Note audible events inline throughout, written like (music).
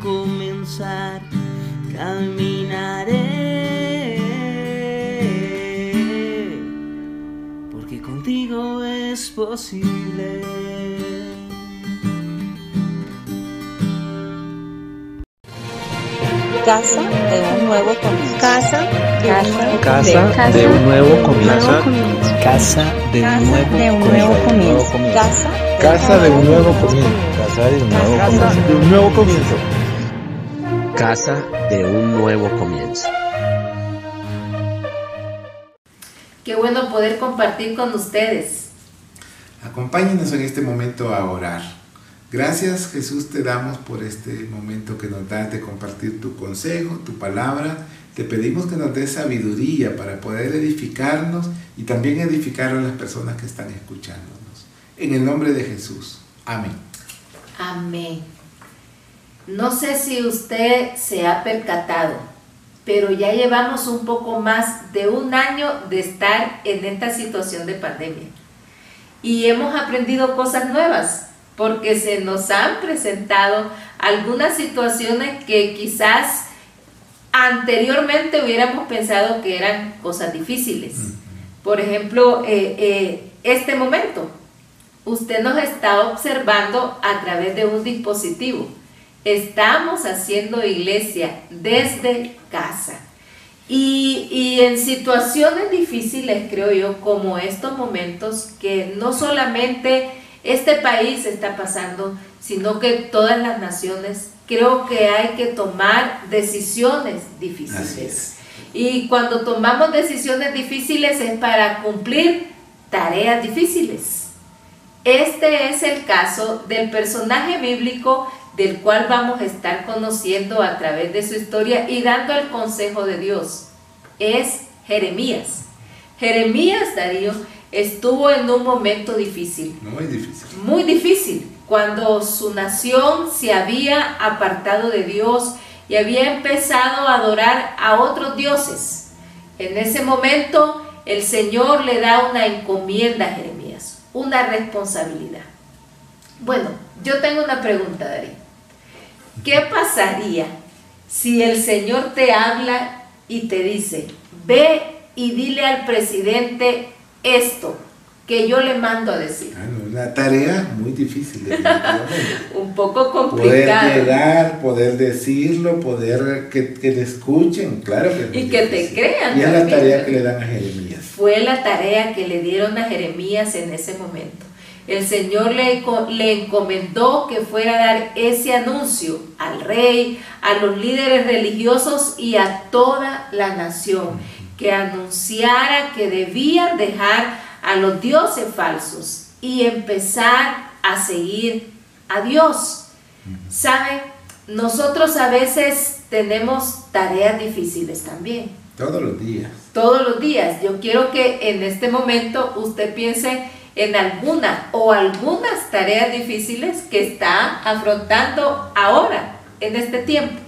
comenzar, caminaré. Porque contigo es posible. Casa nuevo comienzo. Casa de un nuevo Casa de un nuevo comienzo. Casa de un nuevo comienzo. Casa Casa de un nuevo comienzo. Casa de un nuevo comienzo. De un nuevo comienzo. Casa de un nuevo comienzo. Qué bueno poder compartir con ustedes. Acompáñenos en este momento a orar. Gracias Jesús te damos por este momento que nos das de compartir tu consejo, tu palabra. Te pedimos que nos des sabiduría para poder edificarnos y también edificar a las personas que están escuchándonos. En el nombre de Jesús. Amén. Amén. No sé si usted se ha percatado, pero ya llevamos un poco más de un año de estar en esta situación de pandemia. Y hemos aprendido cosas nuevas, porque se nos han presentado algunas situaciones que quizás anteriormente hubiéramos pensado que eran cosas difíciles. Por ejemplo, eh, eh, este momento, usted nos está observando a través de un dispositivo. Estamos haciendo iglesia desde casa. Y, y, en situaciones difíciles, creo yo, como estos momentos, que no solamente este país está pasando, sino que todas las naciones, creo que hay que tomar decisiones difíciles. Y cuando tomamos decisiones difíciles es para cumplir tareas difíciles. Este es el caso del personaje bíblico del cual vamos a estar conociendo a través de su historia y dando el consejo de Dios. Es Jeremías. Jeremías, Darío, estuvo en un momento difícil. Muy difícil. Muy difícil, cuando su nación se había apartado de Dios y había empezado a adorar a otros dioses. En ese momento el Señor le da una encomienda a Jeremías, una responsabilidad. Bueno, yo tengo una pregunta, Darío. ¿Qué pasaría si el Señor te habla y te dice, ve y dile al presidente esto que yo le mando a decir? Bueno, una tarea muy difícil. (laughs) Un poco poder complicada. llegar, poder decirlo, poder que, que te escuchen, claro que es Y que te difícil. crean Y es la tarea que le dan a Jeremías. Fue la tarea que le dieron a Jeremías en ese momento. El Señor le, le encomendó que fuera a dar ese anuncio al rey, a los líderes religiosos y a toda la nación, que anunciara que debían dejar a los dioses falsos y empezar a seguir a Dios. ¿Sabe? Nosotros a veces tenemos tareas difíciles también Todos los días. todos los días. Yo quiero que en este momento usted piense en alguna o algunas tareas difíciles que está afrontando ahora, en este tiempo.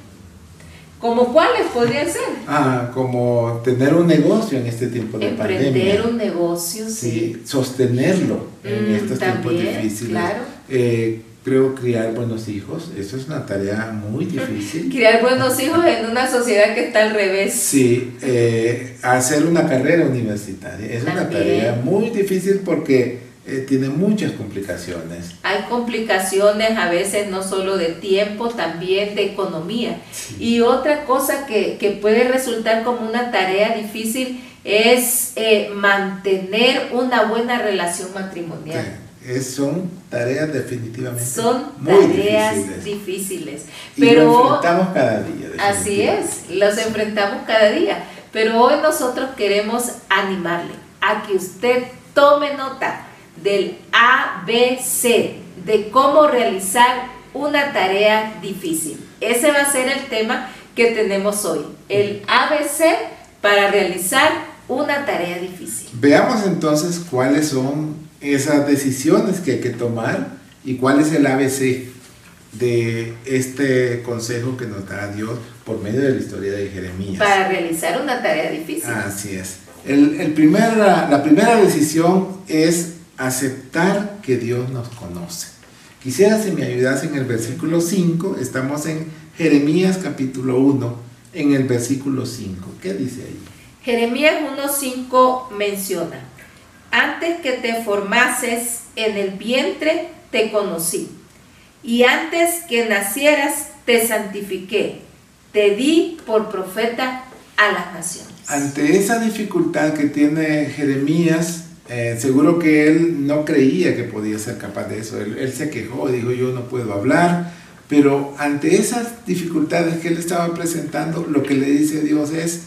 ¿Como cuáles podrían ser? Ah, como tener un negocio en este tiempo de Emprender pandemia. un negocio, sí. Sí, sostenerlo en Mm, estos tiempos difíciles. claro. Eh, creo criar buenos hijos, eso es una tarea muy (laughs) difícil. Criar buenos hijos en una sociedad que está al revés. Sí, eh, hacer una carrera universitaria es una tarea muy difícil porque eh, tiene muchas complicaciones. Hay complicaciones a veces no solo de tiempo, también de economía. Y otra cosa que, que puede resultar como una tarea difícil es eh, mantener una buena relación matrimonial. Es- son tareas definitivamente Son muy tareas difíciles. difíciles. Y lo Pero enfrentamos cada día. así es, los enfrentamos cada día. Pero hoy nosotros queremos animarle a que usted tome nota del ABC de cómo realizar una tarea difícil. Ese va a ser el tema que tenemos hoy, el ABC para realizar una tarea difícil. Veamos entonces cuáles son esas decisiones que hay que tomar y cuál es el ABC de este consejo que nos da Dios por medio de la historia de Jeremías. Para realizar una tarea difícil. Así es. El, el primer, la primera decisión es aceptar que Dios nos conoce. Quisiera si me ayudas en el versículo 5, estamos en Jeremías capítulo 1, en el versículo 5. ¿Qué dice ahí? Jeremías 1.5 menciona, antes que te formases en el vientre, te conocí, y antes que nacieras, te santifiqué, te di por profeta a las naciones. Ante esa dificultad que tiene Jeremías, eh, seguro que él no creía que podía ser capaz de eso. Él, él se quejó, dijo yo no puedo hablar, pero ante esas dificultades que él estaba presentando, lo que le dice Dios es,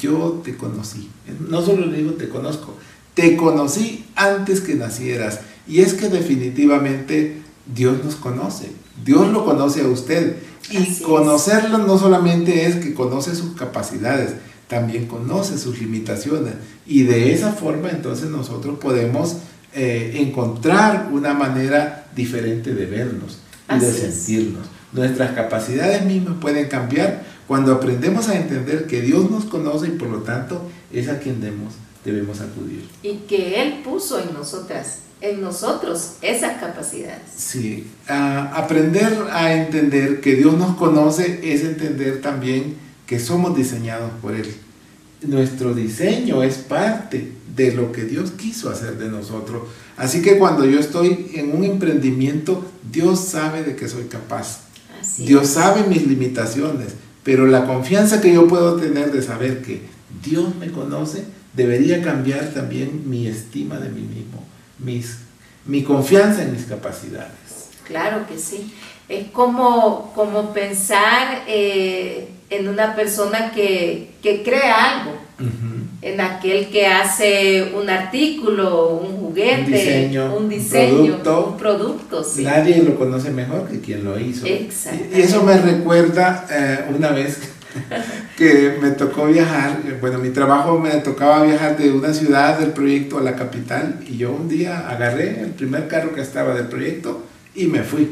yo te conocí. No solo le digo te conozco, te conocí antes que nacieras. Y es que definitivamente Dios nos conoce. Dios lo conoce a usted. Y conocerlo no solamente es que conoce sus capacidades, también conoce sus limitaciones. Y de esa forma entonces nosotros podemos eh, encontrar una manera diferente de vernos y de sentirnos. Nuestras capacidades mismas pueden cambiar cuando aprendemos a entender que Dios nos conoce y por lo tanto es a quien debemos, debemos acudir. Y que Él puso en nosotras, en nosotros, esas capacidades. Sí, aprender a entender que Dios nos conoce es entender también que somos diseñados por Él. Nuestro diseño es parte de lo que Dios quiso hacer de nosotros. Así que cuando yo estoy en un emprendimiento, Dios sabe de que soy capaz. Dios sabe mis limitaciones, pero la confianza que yo puedo tener de saber que Dios me conoce debería cambiar también mi estima de mí mismo, mis, mi confianza en mis capacidades. Claro que sí. Es como, como pensar eh, en una persona que, que crea algo. En aquel que hace un artículo, un juguete, un diseño, un, diseño, producto, producto Nadie lo conoce mejor que quien lo hizo. Y eso me recuerda eh, una vez (laughs) que me tocó viajar, bueno, mi trabajo me tocaba viajar de una ciudad del proyecto a la capital y yo un día agarré el primer carro que estaba del proyecto y me fui.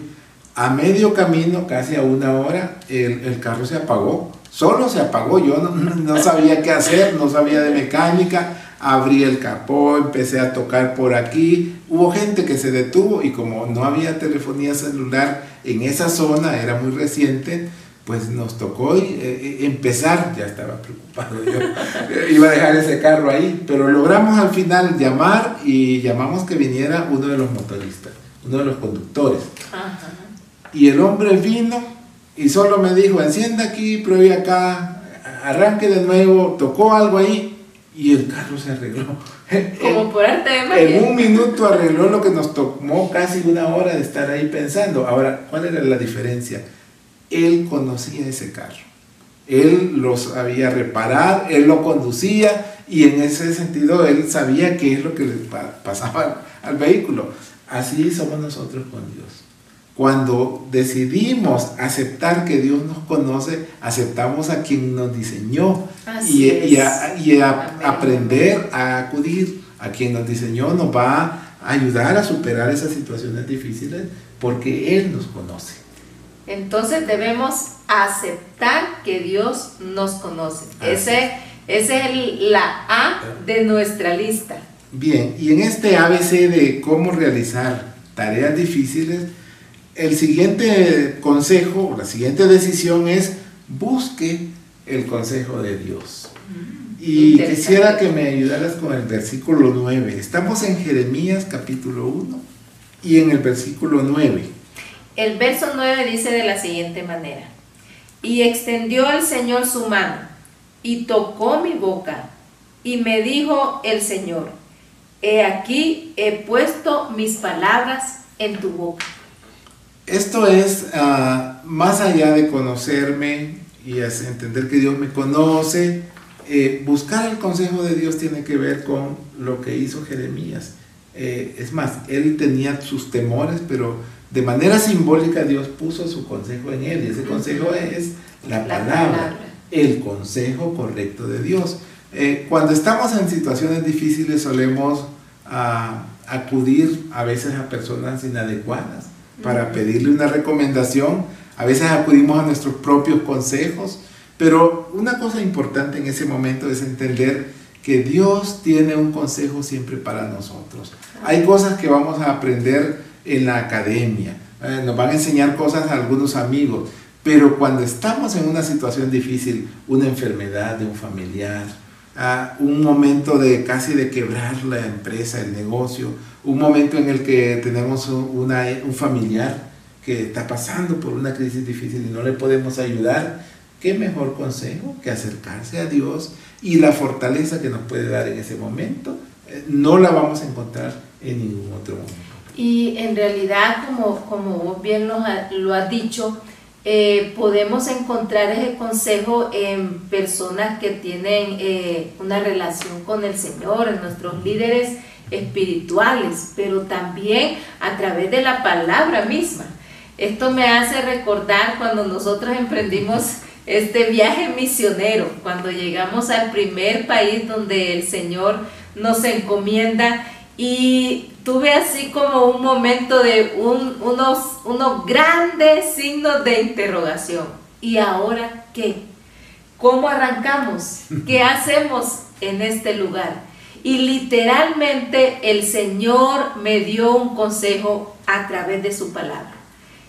A medio camino, casi a una hora, el, el carro se apagó. Solo se apagó, yo no, sabía qué hacer, no sabía de mecánica, abrí el capó, empecé a tocar por aquí, hubo gente que se detuvo y como no había telefonía celular en esa zona, era muy reciente, pues nos tocó eh, eh, empezar, ya estaba preocupado yo, (laughs) iba a dejar ese carro ahí, pero logramos al final llamar y llamamos que viniera uno de los motoristas, uno de los conductores. Y el hombre vino, y solo me dijo, encienda aquí, pruebe acá, arranque de nuevo, tocó algo ahí y el carro se arregló. (laughs) Como por arte de En un minuto arregló lo que nos tomó casi una hora de estar ahí pensando. Ahora, ¿cuál era la diferencia? Él conocía ese carro. Él lo sabía reparar, él lo conducía y en ese sentido él sabía qué es lo que le pasaba al vehículo. Así somos nosotros con Dios. Cuando decidimos aceptar que Dios nos conoce, aceptamos a quien nos diseñó y, y, aprender a acudir a quien nos diseñó nos va a ayudar a superar esas situaciones difíciles porque Él nos conoce. Entonces debemos aceptar que Dios nos conoce. Ese, ese, es la A de nuestra lista. Bien, y en este ABC de cómo realizar tareas difíciles, el siguiente consejo, la siguiente decisión es busque el consejo de Dios. Mm, y quisiera que me ayudaras con el versículo 9. Estamos en Jeremías capítulo 1 y en el versículo 9. El verso 9 dice de la siguiente manera, y extendió el Señor su mano y tocó mi boca y me dijo el Señor, he aquí he puesto mis palabras en tu boca. Esto es ah, más allá de conocerme y entender que Dios me conoce. Eh, buscar el consejo de Dios tiene que ver con lo que hizo Jeremías. Eh, es más, él tenía sus temores, pero de manera simbólica Dios puso su consejo en él y ese consejo es la, palabra, el consejo correcto de Dios. Eh, cuando estamos en situaciones difíciles solemos ah, acudir a veces a personas inadecuadas para pedirle una recomendación, a veces acudimos a nuestros propios consejos, pero una cosa importante en ese momento es entender que Dios tiene un consejo siempre para nosotros. Hay cosas que vamos a aprender en la academia, eh, nos van a enseñar cosas a algunos amigos, pero cuando estamos en una situación difícil, una enfermedad de un familiar, ah, un momento de casi de quebrar la empresa, el negocio, un momento en el que tenemos una, un familiar que está pasando por una crisis difícil y no le podemos ayudar, ¿qué mejor consejo que acercarse a Dios y la fortaleza que nos puede dar en ese momento? Eh, no la vamos a encontrar en ningún otro momento. Y en realidad, como, como vos bien lo, lo has dicho, eh, podemos encontrar ese consejo en personas que tienen eh, una relación con el Señor, en nuestros líderes espirituales, pero también a través de la palabra misma. Esto me hace recordar cuando nosotros emprendimos este viaje misionero, cuando llegamos al primer país donde el Señor nos encomienda y tuve así como un momento de unos, unos grandes signos de interrogación. ¿Y ahora qué? ¿Cómo arrancamos? (laughs) ¿Qué hacemos en este lugar? Y literalmente el Señor me dio un consejo a través de su palabra.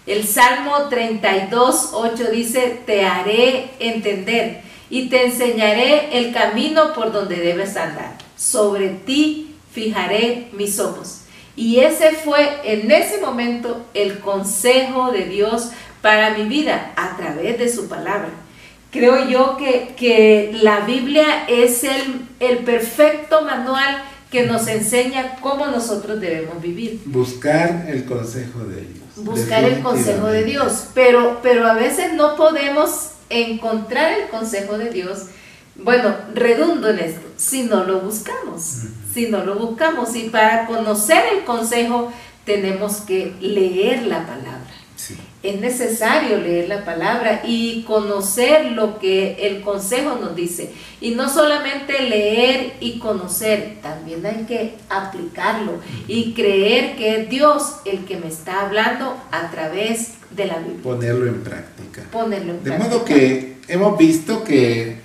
El Salmo 32, 8 dice, te haré entender y te enseñaré el camino por donde debes andar. Sobre ti fijaré mis ojos. Y ese fue en ese momento el consejo de Dios para mi vida a través de su palabra. Creo yo que, que la Biblia es el, el perfecto manual que nos enseña cómo nosotros debemos vivir. Buscar el consejo de Dios. Buscar el consejo de Dios, pero, pero a veces no podemos encontrar el consejo de Dios bueno, redundo en esto, si no lo buscamos, si no lo buscamos. Y para conocer el consejo tenemos que leer la palabra. Es necesario leer la palabra y conocer lo que el consejo nos dice. Y no solamente leer y conocer, también hay que aplicarlo y creer que es Dios el que me está hablando a través de la Biblia. Ponerlo en práctica. Ponerlo en de modo que hemos visto que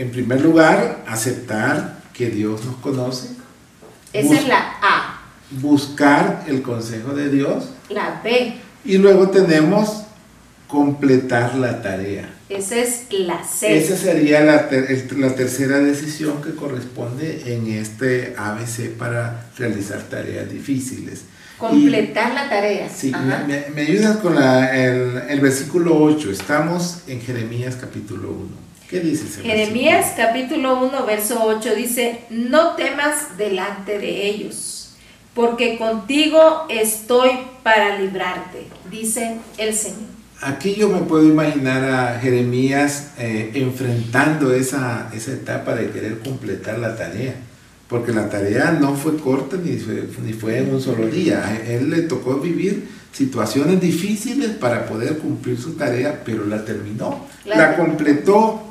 en primer lugar, aceptar que Dios nos conoce. Esa es la A. Buscar el consejo de Dios. La B. Y luego tenemos completar la tarea. Esa es la C. Esa sería la, la, tercera decisión que corresponde en este ABC para realizar tareas difíciles. Completar la tarea. Sí, me, ayudas con la, el, el versículo 8. Estamos en Jeremías capítulo 1. ¿Qué dice Jeremías capítulo 1, verso 8 dice, no temas delante de ellos, porque contigo estoy para librarte, dice el Señor. Aquí yo me puedo imaginar a Jeremías eh, enfrentando esa, esa etapa de querer completar la tarea, porque la tarea no fue corta ni fue, ni fue en un solo día. A él le tocó vivir situaciones difíciles para poder cumplir su tarea, pero la terminó, la completó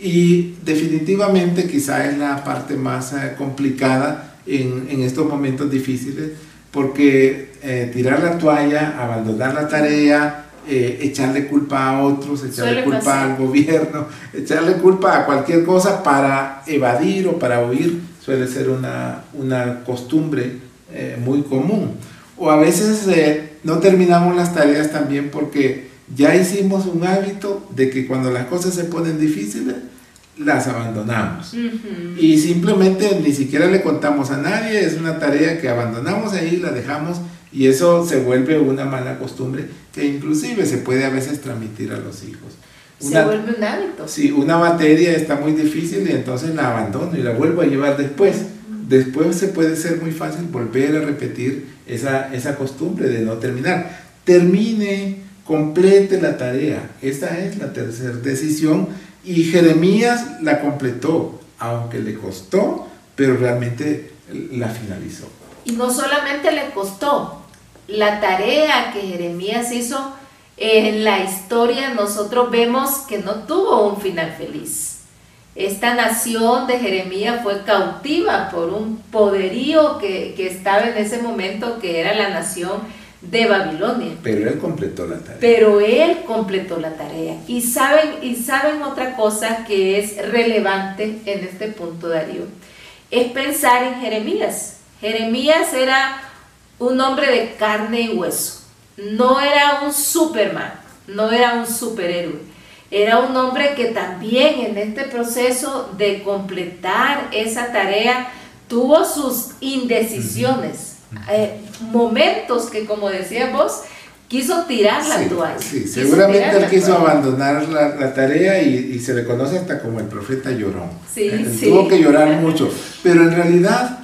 y definitivamente quizá es la parte más eh, complicada en, en, estos momentos difíciles, porque eh, tirar la toalla, abandonar la tarea, eh, echarle culpa a otros, echarle culpa al gobierno, (laughs) echarle culpa a cualquier cosa para evadir o para huir, suele ser una, una costumbre muy común. O a veces no terminamos las tareas también porque ya hicimos un hábito de que cuando las cosas se ponen difíciles, las abandonamos. Y simplemente ni siquiera le contamos a nadie, es una tarea que abandonamos ahí, la dejamos y eso se vuelve una mala costumbre que inclusive se puede a veces transmitir a los hijos. se vuelve un hábito. Sí, una materia está muy difícil y entonces la abandono y la vuelvo a llevar después. Después se puede ser muy fácil volver a repetir esa, esa costumbre de no terminar. Termine, complete la tarea. Esta es la tercera decisión y Jeremías la completó, aunque le costó, pero realmente la finalizó. Y no solamente le costó, la tarea que Jeremías hizo en la historia nosotros vemos que no tuvo un final feliz. Esta nación de Jeremías fue cautiva por un poderío que, que estaba en ese momento, que era la nación de Babilonia. Pero él completó la tarea. Pero él completó la tarea. Y saben, y saben otra cosa que es relevante en este punto, Darío, es pensar en Jeremías. Jeremías era un hombre de carne y hueso. No era un Superman, no era un superhéroe. Era un hombre que también en este proceso de completar esa tarea tuvo sus indecisiones, eh, momentos que como decías vos, quiso tirar la toalla. Sí, seguramente él quiso abandonar la, tarea y, se le conoce hasta como el profeta llorón. Sí, eh, sí. Tuvo que llorar mucho, pero en realidad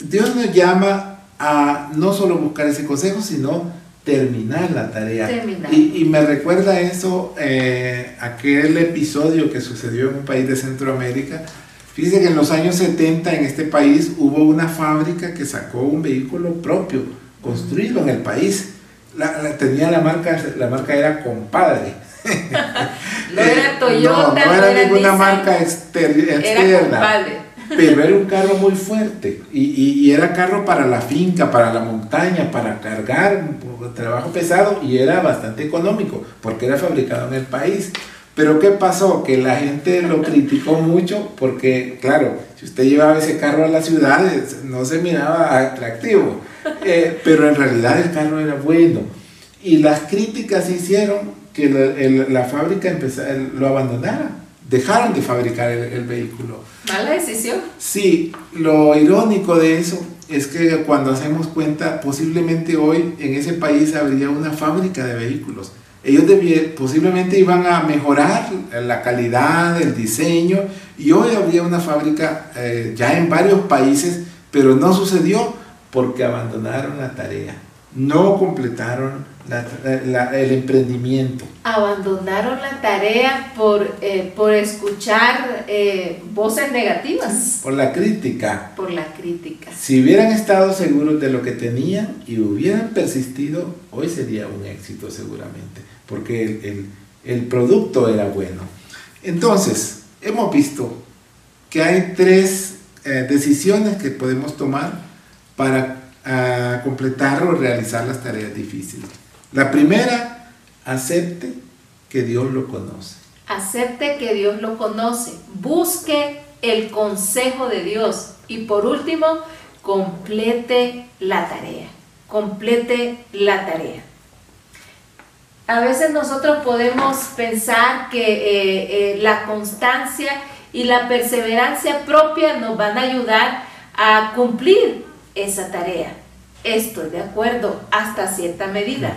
Dios nos llama a no solo buscar ese consejo, sino terminar la tarea. Y, me recuerda eso, eh, aquel episodio que sucedió en un país de Centroamérica. Fíjense que en los años 70 en este país hubo una fábrica que sacó un vehículo propio, construido en el país. La, tenía la marca, la marca era Compadre. no era (laughs) Toyota, no, no era, ninguna marca externa. Era compadre pero era un carro muy fuerte y, era carro para la finca, para la montaña, para cargar, trabajo pesado y era bastante económico porque era fabricado en el país. Pero ¿qué pasó? Que la gente lo criticó mucho porque, claro, si usted llevaba ese carro a las ciudades no se miraba atractivo, (laughs) eh, pero en realidad el carro era bueno. Y las críticas hicieron que la, la fábrica empezara, lo abandonara, dejaron de fabricar el vehículo. Mala decisión. Sí, lo irónico de eso es que cuando hacemos cuenta, posiblemente hoy en ese país habría una fábrica de vehículos. Ellos posiblemente iban a mejorar la calidad, el diseño, y hoy habría una fábrica eh, ya en varios países, pero no sucedió porque abandonaron la tarea, no completaron el emprendimiento. Abandonaron la tarea por, eh, por escuchar eh, voces negativas. Por la crítica. Por la crítica. Si hubieran estado seguros de lo que tenían y hubieran persistido, hoy sería un éxito seguramente, porque el, producto era bueno. Entonces, hemos visto que hay tres eh, decisiones que podemos tomar para ah, completar o realizar las tareas difíciles. La primera, acepte que Dios lo conoce. Acepte que Dios lo conoce. Busque el consejo de Dios. Y por último, complete la tarea. Complete la tarea. A veces nosotros podemos pensar que eh, eh, la constancia y la perseverancia propia nos van a ayudar a cumplir esa tarea. Estoy de acuerdo hasta cierta medida,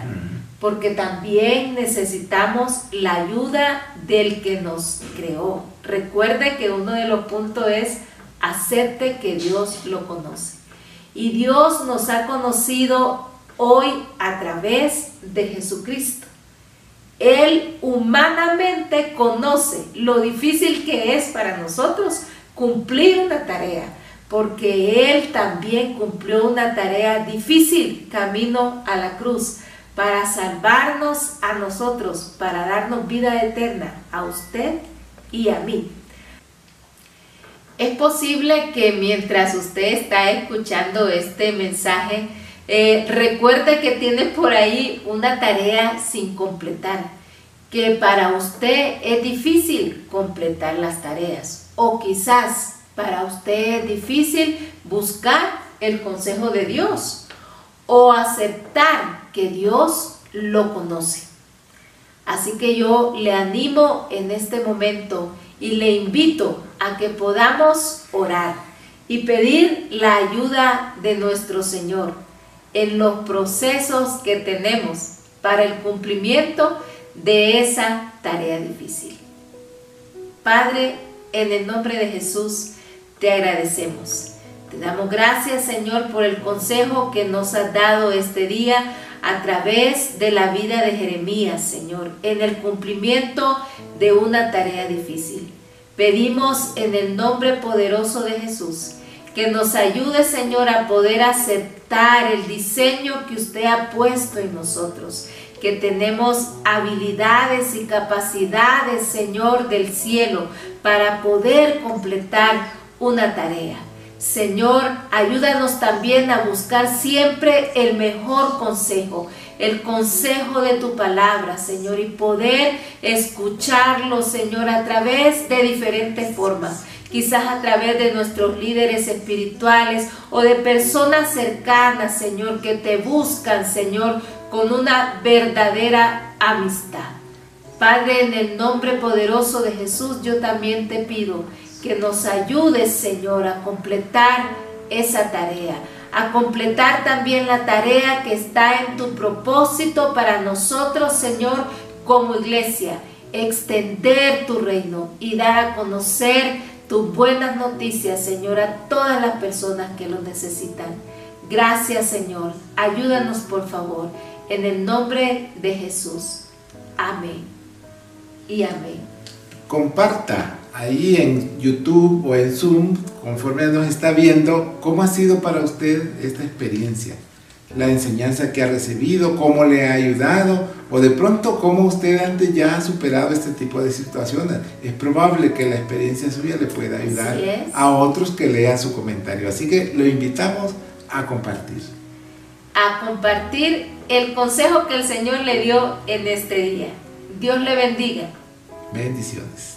porque también necesitamos la ayuda del que nos creó. Recuerde que uno de los puntos es acepte que Dios lo conoce. Y Dios nos ha conocido hoy a través de Jesucristo. Él humanamente conoce lo difícil que es para nosotros cumplir una tarea porque Él también cumplió una tarea difícil camino a la cruz para salvarnos a nosotros, para darnos vida eterna a usted y a mí. Es posible que mientras usted está escuchando este mensaje, eh, recuerde que tiene por ahí una tarea sin completar, que para usted es difícil completar las tareas o quizás para usted es difícil buscar el consejo de Dios o aceptar que Dios lo conoce. Así que yo le animo en este momento y le invito a que podamos orar y pedir la ayuda de nuestro Señor en los procesos que tenemos para el cumplimiento de esa tarea difícil. Padre, en el nombre de Jesús, te agradecemos. Te damos gracias, Señor, por el consejo que nos has dado este día a través de la vida de Jeremías, Señor, en el cumplimiento de una tarea difícil. Pedimos en el nombre poderoso de Jesús que nos ayude, Señor, a poder aceptar el diseño que usted ha puesto en nosotros, que tenemos habilidades y capacidades, Señor, del cielo, para poder completar una tarea. Señor, ayúdanos también a buscar siempre el mejor consejo, el consejo de tu palabra, Señor, y poder escucharlo, Señor, a través de diferentes formas quizás a través de nuestros líderes espirituales o de personas cercanas, Señor, que te buscan, Señor, con una verdadera amistad. Padre, en el nombre poderoso de Jesús, yo también te pido que nos ayudes, Señor, a completar esa tarea, a completar también la tarea que está en tu propósito para nosotros, Señor, como iglesia, extender tu reino y dar a conocer tus buenas noticias, Señor, a todas las personas que lo necesitan. Gracias, Señor. Ayúdanos, por favor, en el nombre de Jesús. Amén. Y amén. Comparta ahí en YouTube o en Zoom, conforme nos está viendo, cómo ha sido para usted esta experiencia la enseñanza que ha recibido, cómo le ha ayudado o de pronto cómo usted antes ya ha superado este tipo de situaciones. Es probable que la experiencia suya le pueda ayudar a otros que lean su comentario. Así que lo invitamos a compartir. A compartir el consejo que el Señor le dio en este día. Dios le bendiga. Bendiciones.